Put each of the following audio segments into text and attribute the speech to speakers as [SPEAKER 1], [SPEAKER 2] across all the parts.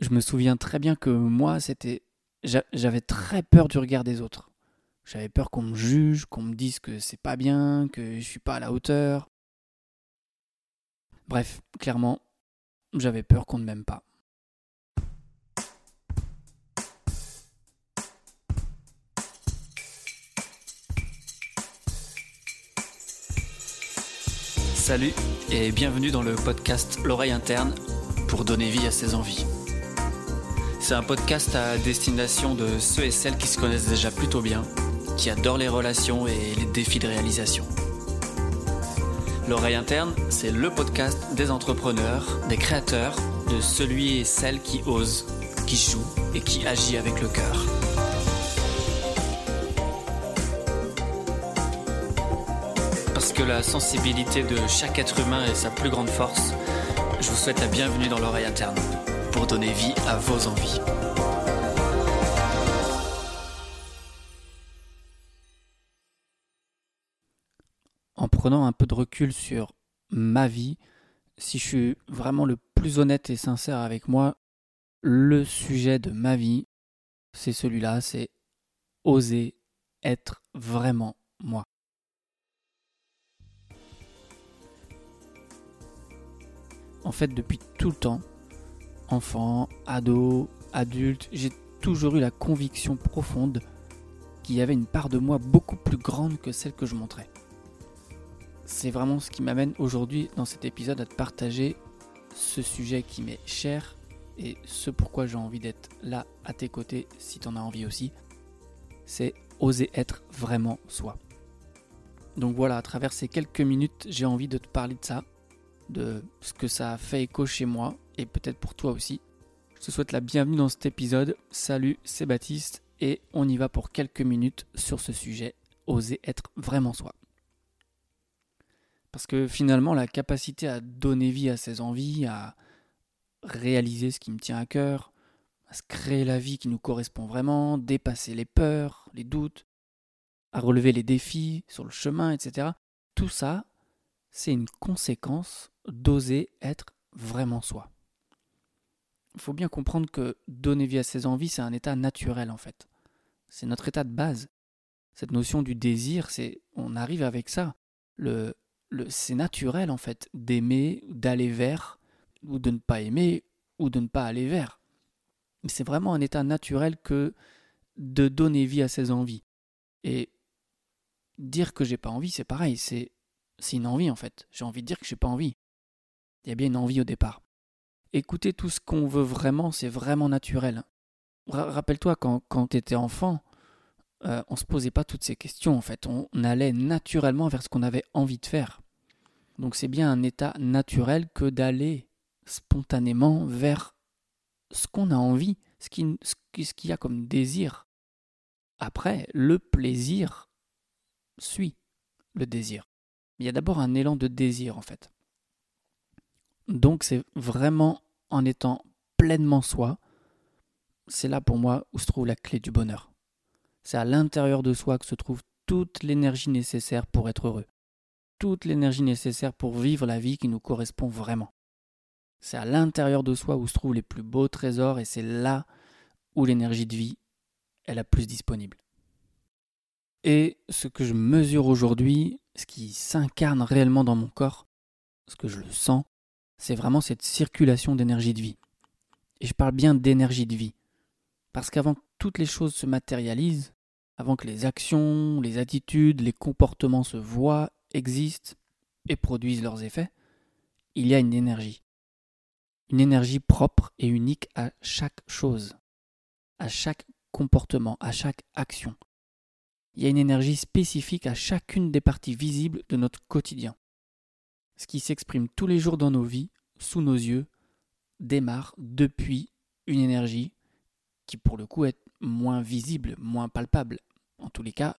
[SPEAKER 1] Je me souviens très bien que moi, c'était. J'avais très peur du regard des autres. J'avais peur qu'on me juge, qu'on me dise que c'est pas bien, que je suis pas à la hauteur. Bref, clairement, j'avais peur qu'on ne m'aime pas. Salut et bienvenue dans le podcast L'oreille interne pour donner vie à ses envies. C'est un podcast à destination de ceux et celles qui se connaissent déjà plutôt bien, qui adorent les relations et les défis de réalisation. L'oreille interne, c'est le podcast des entrepreneurs, des créateurs, de celui et celle qui ose, qui joue et qui agit avec le cœur. Parce que la sensibilité de chaque être humain est sa plus grande force, je vous souhaite la bienvenue dans l'oreille interne pour donner vie à vos envies. En prenant un peu de recul sur ma vie, si je suis vraiment le plus honnête et sincère avec moi, le sujet de ma vie, c'est celui-là, c'est oser être vraiment moi. En fait, depuis tout le temps, enfant, ado, adulte, j'ai toujours eu la conviction profonde qu'il y avait une part de moi beaucoup plus grande que celle que je montrais. C'est vraiment ce qui m'amène aujourd'hui dans cet épisode à te partager ce sujet qui m'est cher et ce pourquoi j'ai envie d'être là à tes côtés si tu en as envie aussi. C'est oser être vraiment soi. Donc voilà, à travers ces quelques minutes, j'ai envie de te parler de ça, de ce que ça a fait écho chez moi et peut-être pour toi aussi. Je te souhaite la bienvenue dans cet épisode. Salut, c'est Baptiste et on y va pour quelques minutes sur ce sujet, oser être vraiment soi. Parce que finalement, la capacité à donner vie à ses envies, à réaliser ce qui me tient à cœur, à se créer la vie qui nous correspond vraiment, dépasser les peurs, les doutes, à relever les défis sur le chemin, etc. Tout ça, c'est une conséquence d'oser être vraiment soi. Faut bien comprendre que donner vie à ses envies, c'est un état naturel en fait. C'est notre état de base. Cette notion du désir, c'est on arrive avec ça. Le c'est naturel en fait d'aimer, d'aller vers, ou de ne pas aimer, ou de ne pas aller vers. Mais c'est vraiment un état naturel que de donner vie à ses envies. Et dire que j'ai pas envie, c'est pareil, c'est c'est une envie en fait. J'ai envie de dire que j'ai pas envie. Il y a bien une envie au départ. Écouter tout ce qu'on veut vraiment, c'est vraiment naturel. Rappelle-toi quand, quand tu étais enfant, euh, on se posait pas toutes ces questions en fait. On, allait naturellement vers ce qu'on avait envie de faire. Donc c'est bien un état naturel que d'aller spontanément vers ce qu'on a envie, ce qu'il ce y a comme désir. Après, le plaisir suit le désir. Il y a d'abord un élan de désir en fait. Donc c'est vraiment en étant pleinement soi, c'est là pour moi où se trouve la clé du bonheur. C'est à l'intérieur de soi que se trouve toute l'énergie nécessaire pour être heureux, toute l'énergie nécessaire pour vivre la vie qui nous correspond vraiment. C'est à l'intérieur de soi où se trouvent les plus beaux trésors et c'est là où l'énergie de vie est la plus disponible. Et ce que je mesure aujourd'hui, ce qui s'incarne réellement dans mon corps, ce que je le sens, c'est vraiment cette circulation d'énergie de vie. Et je parle bien d'énergie de vie. Parce qu'avant que toutes les choses se matérialisent, avant que les actions, les attitudes, les comportements se voient, existent et produisent leurs effets, il y a une énergie. Une énergie propre et unique à chaque chose, à chaque comportement, à chaque action. Il y a une énergie spécifique à chacune des parties visibles de notre quotidien ce qui s'exprime tous les jours dans nos vies, sous nos yeux, démarre depuis une énergie qui pour le coup est moins visible, moins palpable. En tous les cas,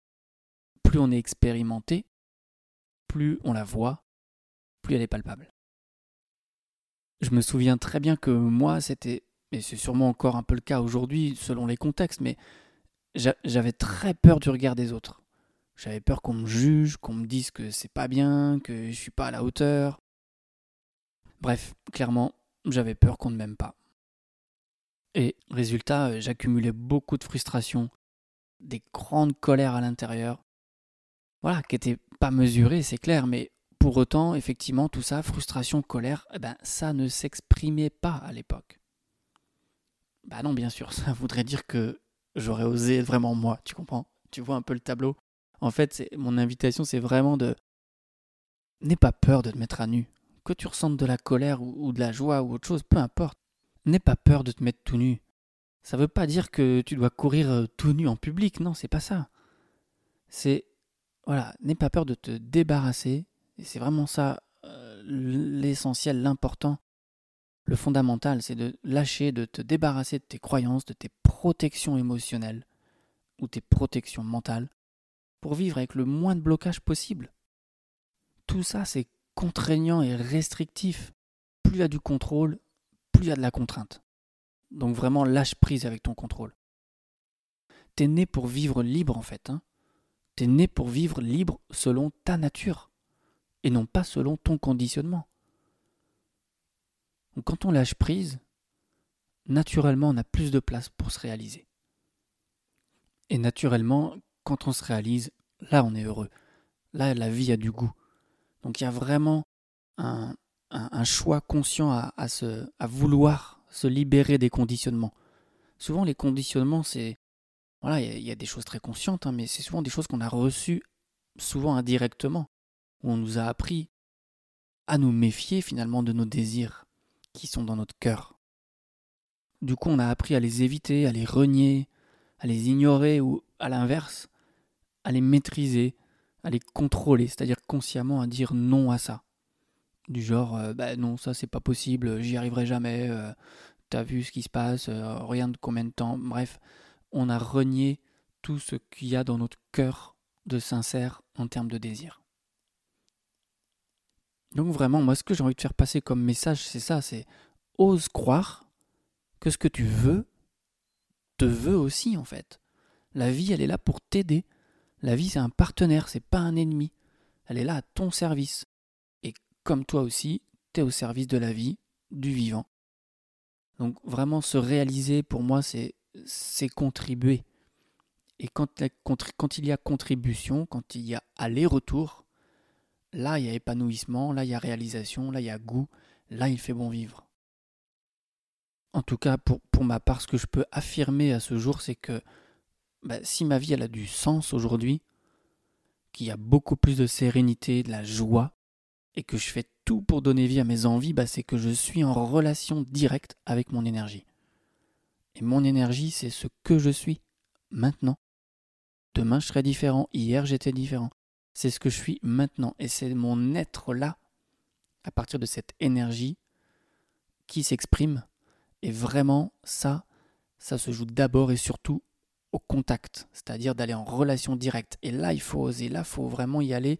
[SPEAKER 1] plus on est expérimenté, plus on la voit, plus elle est palpable. Je me souviens très bien que moi, c'était, et c'est sûrement encore un peu le cas aujourd'hui selon les contextes, mais j'avais très peur du regard des autres. J'avais peur qu'on me juge, qu'on me dise que c'est pas bien, que je suis pas à la hauteur. Bref, clairement, j'avais peur qu'on ne m'aime pas. Et résultat, euh, j'accumulais beaucoup de frustration, des grandes colères à l'intérieur. Voilà, qui n'étaient pas mesurées, c'est clair, mais pour autant, effectivement, tout ça, frustration, colère, eh ben, ça ne s'exprimait pas à l'époque. Bah non, bien sûr, ça voudrait dire que j'aurais osé être vraiment moi, tu comprends? Tu vois un peu le tableau? En fait, mon invitation, c'est vraiment de... N'aie pas peur de te mettre à nu. Que tu ressentes de la colère ou de la joie ou autre chose, peu importe. N'aie pas peur de te mettre tout nu. Ça veut pas dire que tu dois courir euh, tout nu en public, non, c'est pas ça. C'est voilà, n'aie pas peur de te débarrasser, et c'est vraiment ça euh, l'essentiel, l'important, le fondamental, c'est de lâcher, de te débarrasser de tes croyances, de tes protections émotionnelles ou tes protections mentales pour vivre avec le moins de blocage possible. Tout ça, c'est contraignant et restrictif. Plus il y a du contrôle, plus il y a de la contrainte. Donc vraiment lâche prise avec ton contrôle. T'es né pour vivre libre en fait. Hein. T'es né pour vivre libre selon ta nature et non pas selon ton conditionnement. Quand on lâche prise, naturellement on a plus de place pour se réaliser. Et naturellement, quand on se réalise, là on est heureux. Là la vie a du goût. Donc il y a vraiment un, choix conscient à, à, se, à vouloir se libérer des conditionnements. Souvent, les conditionnements, c'est. Voilà, il y, a des choses très conscientes, hein, mais c'est souvent des choses qu'on a reçues, souvent indirectement, où on nous a appris à nous méfier finalement de nos désirs qui sont dans notre cœur. Du coup, on a appris à les éviter, à les renier, à les ignorer ou, à l'inverse, à les maîtriser, à les contrôler, c'est-à-dire consciemment à dire non à ça. Du genre euh, bah non ça c'est pas possible j'y arriverai jamais euh, t'as vu ce qui se passe euh, rien de combien de temps. Bref on a renié tout ce qu'il y a dans notre cœur de sincère en termes de désir. Donc vraiment moi ce que j'ai envie de faire passer comme message c'est ça c'est ose croire que ce que tu veux te veut aussi en fait. La vie elle est là pour t'aider la vie c'est un partenaire c'est pas un ennemi elle est là à ton service comme toi aussi, tu es au service de la vie, du vivant. Donc vraiment se réaliser, pour moi, c'est, contribuer. Et quand, il y a contribution, quand il y a aller-retour, là il y a épanouissement, là il y a réalisation, là il y a goût, là il fait bon vivre. En tout cas, pour ma part, ce que je peux affirmer à ce jour, c'est que bah, si ma vie a du sens aujourd'hui, qu'il y a beaucoup plus de sérénité, de la joie, et que je fais tout pour donner vie à mes envies, bah, c'est que je suis en relation directe avec mon énergie. Et mon énergie, c'est ce que je suis maintenant. Demain, je serai différent. Hier, j'étais différent. C'est ce que je suis maintenant. Et c'est mon être là, à partir de cette énergie, qui s'exprime. Et vraiment, ça, ça se joue d'abord et surtout au contact, c'est-à-dire d'aller en relation directe. Et là, il faut oser, là, il faut vraiment y aller,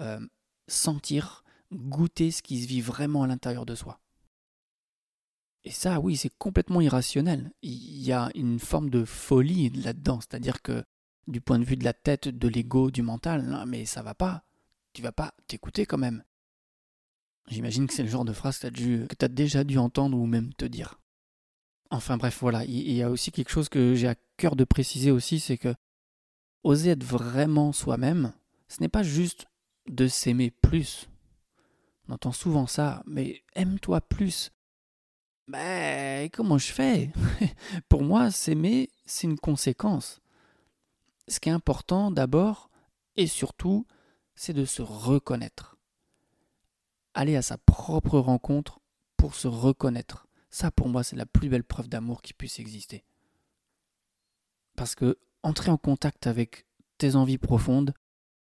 [SPEAKER 1] euh, sentir, goûter ce qui se vit vraiment à l'intérieur de soi. Et ça, oui, c'est complètement irrationnel. Il y a une forme de folie là-dedans, c'est-à-dire que du point de vue de la tête, de l'ego, du mental, mais ça va pas. Tu vas pas t'écouter quand même. J'imagine que c'est le genre de phrase que tu as déjà dû entendre ou même te dire. Enfin bref, voilà, il y a aussi quelque chose que j'ai à cœur de préciser aussi, c'est que oser être vraiment soi-même, ce n'est pas juste de s'aimer plus, on entend souvent ça, mais aime-toi plus. Mais comment je fais? Pour moi, s'aimer, c'est une conséquence. Ce qui est important d'abord et surtout, c'est de se reconnaître. Aller à sa propre rencontre pour se reconnaître. Ça, pour moi, c'est la plus belle preuve d'amour qui puisse exister. Parce que entrer en contact avec tes envies profondes,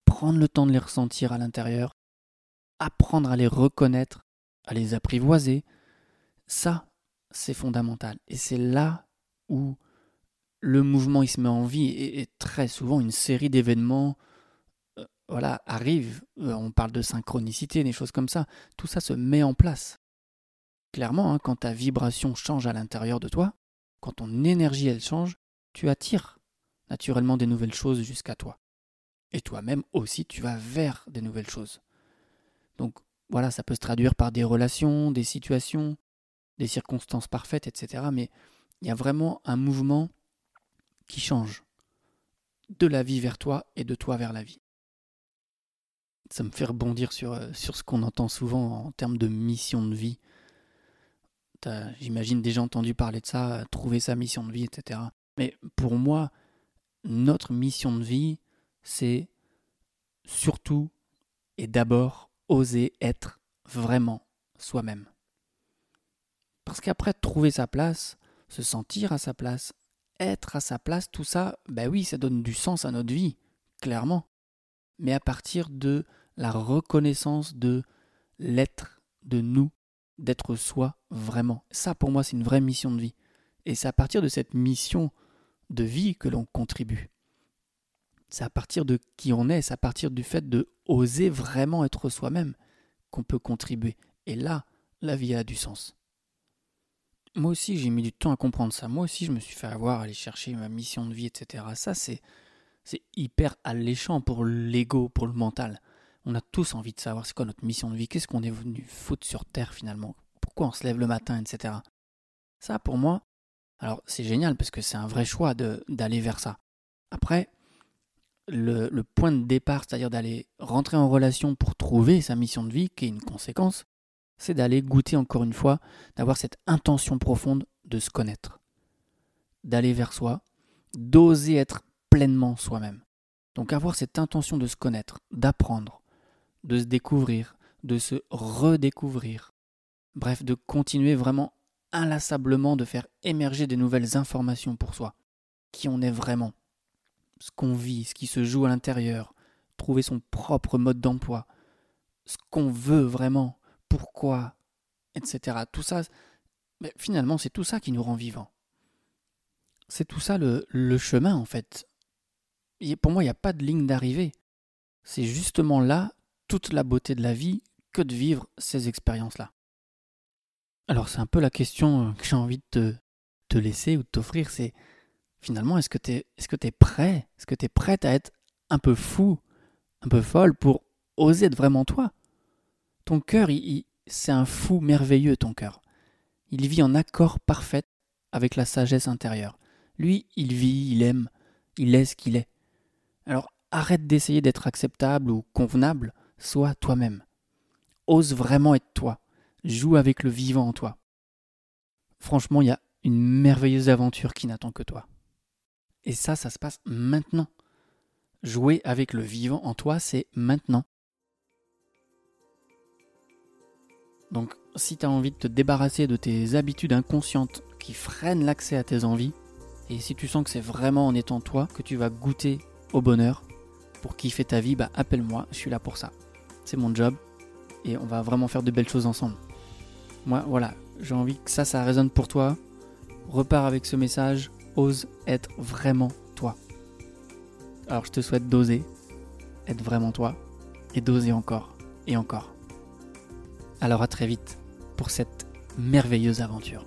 [SPEAKER 1] prendre le temps de les ressentir à l'intérieur, apprendre à les reconnaître, à les apprivoiser, ça, c'est fondamental. Et c'est là où le mouvement il se met en vie et, très souvent une série d'événements euh, voilà, arrive. Euh, on parle de synchronicité, des choses comme ça. Tout ça se met en place. Clairement, hein, quand ta vibration change à l'intérieur de toi, quand ton énergie elle change, tu attires naturellement des nouvelles choses jusqu'à toi. Et toi-même aussi, tu vas vers des nouvelles choses. Donc voilà, ça peut se traduire par des relations, des situations, des circonstances parfaites, etc. Mais il y a vraiment un mouvement qui change de la vie vers toi et de toi vers la vie. Ça me fait rebondir sur, euh, sur ce qu'on entend souvent en termes de mission de vie. J'imagine déjà entendu parler de ça, euh, trouver sa mission de vie, etc. Mais pour moi, notre mission de vie, c'est surtout et d'abord oser être vraiment soi-même. Parce qu'après trouver sa place, se sentir à sa place, être à sa place, tout ça, ben oui, ça donne du sens à notre vie, clairement. Mais à partir de la reconnaissance de l'être de nous, d'être soi vraiment. Ça, pour moi, c'est une vraie mission de vie. Et c'est à partir de cette mission de vie que l'on contribue. C'est à partir de qui on est, c'est à partir du fait de oser vraiment être soi-même qu'on peut contribuer. Et là, la vie a du sens. Moi aussi, j'ai mis du temps à comprendre ça. Moi aussi, je me suis fait avoir, aller chercher ma mission de vie, etc. Ça, c'est, c'est hyper alléchant pour l'ego, pour le mental. On a tous envie de savoir c'est quoi notre mission de vie, qu'est-ce qu'on est venu foutre sur Terre finalement, pourquoi on se lève le matin, etc. Ça, pour moi, alors c'est génial parce que c'est un vrai choix d'aller vers ça. Après, le, le point de départ, c'est-à-dire d'aller rentrer en relation pour trouver sa mission de vie, qui est une conséquence, c'est d'aller goûter encore une fois, d'avoir cette intention profonde de se connaître, d'aller vers soi, d'oser être pleinement soi-même. Donc avoir cette intention de se connaître, d'apprendre, de se découvrir, de se redécouvrir. Bref, de continuer vraiment inlassablement de faire émerger des nouvelles informations pour soi, qui on est vraiment, ce qu'on vit, ce qui se joue à l'intérieur, trouver son propre mode d'emploi, ce qu'on veut vraiment, pourquoi, etc. Tout ça, mais finalement, c'est tout ça qui nous rend vivants. C'est tout ça le, le, chemin, en fait. Pour moi, il n'y a pas de ligne d'arrivée. C'est justement là toute la beauté de la vie que de vivre ces expériences-là. Alors, c'est un peu la question que j'ai envie de te, laisser ou de t'offrir, c'est finalement, est-ce que tu es, est -ce es prêt Est-ce que tu es prête à être un peu fou, un peu folle pour oser être vraiment toi? Ton cœur, c'est un fou merveilleux, ton cœur. Il vit en accord parfait avec la sagesse intérieure. Lui, il vit, il aime, il est ce qu'il est. Alors arrête d'essayer d'être acceptable ou convenable, sois toi-même. Ose vraiment être toi. Joue avec le vivant en toi. Franchement, il y a une merveilleuse aventure qui n'attend que toi. Et ça, ça se passe maintenant. Jouer avec le vivant en toi, c'est maintenant. Donc si tu as envie de te débarrasser de tes habitudes inconscientes qui freinent l'accès à tes envies, et si tu sens que c'est vraiment en étant toi que tu vas goûter au bonheur pour kiffer ta vie, bah appelle-moi, je suis là pour ça. C'est mon job et on va vraiment faire de belles choses ensemble. Moi, voilà, j'ai envie que ça, ça résonne pour toi. Repars avec ce message, ose être vraiment toi. Alors je te souhaite d'oser, être vraiment toi, et d'oser encore et encore. Alors à très vite pour cette merveilleuse aventure.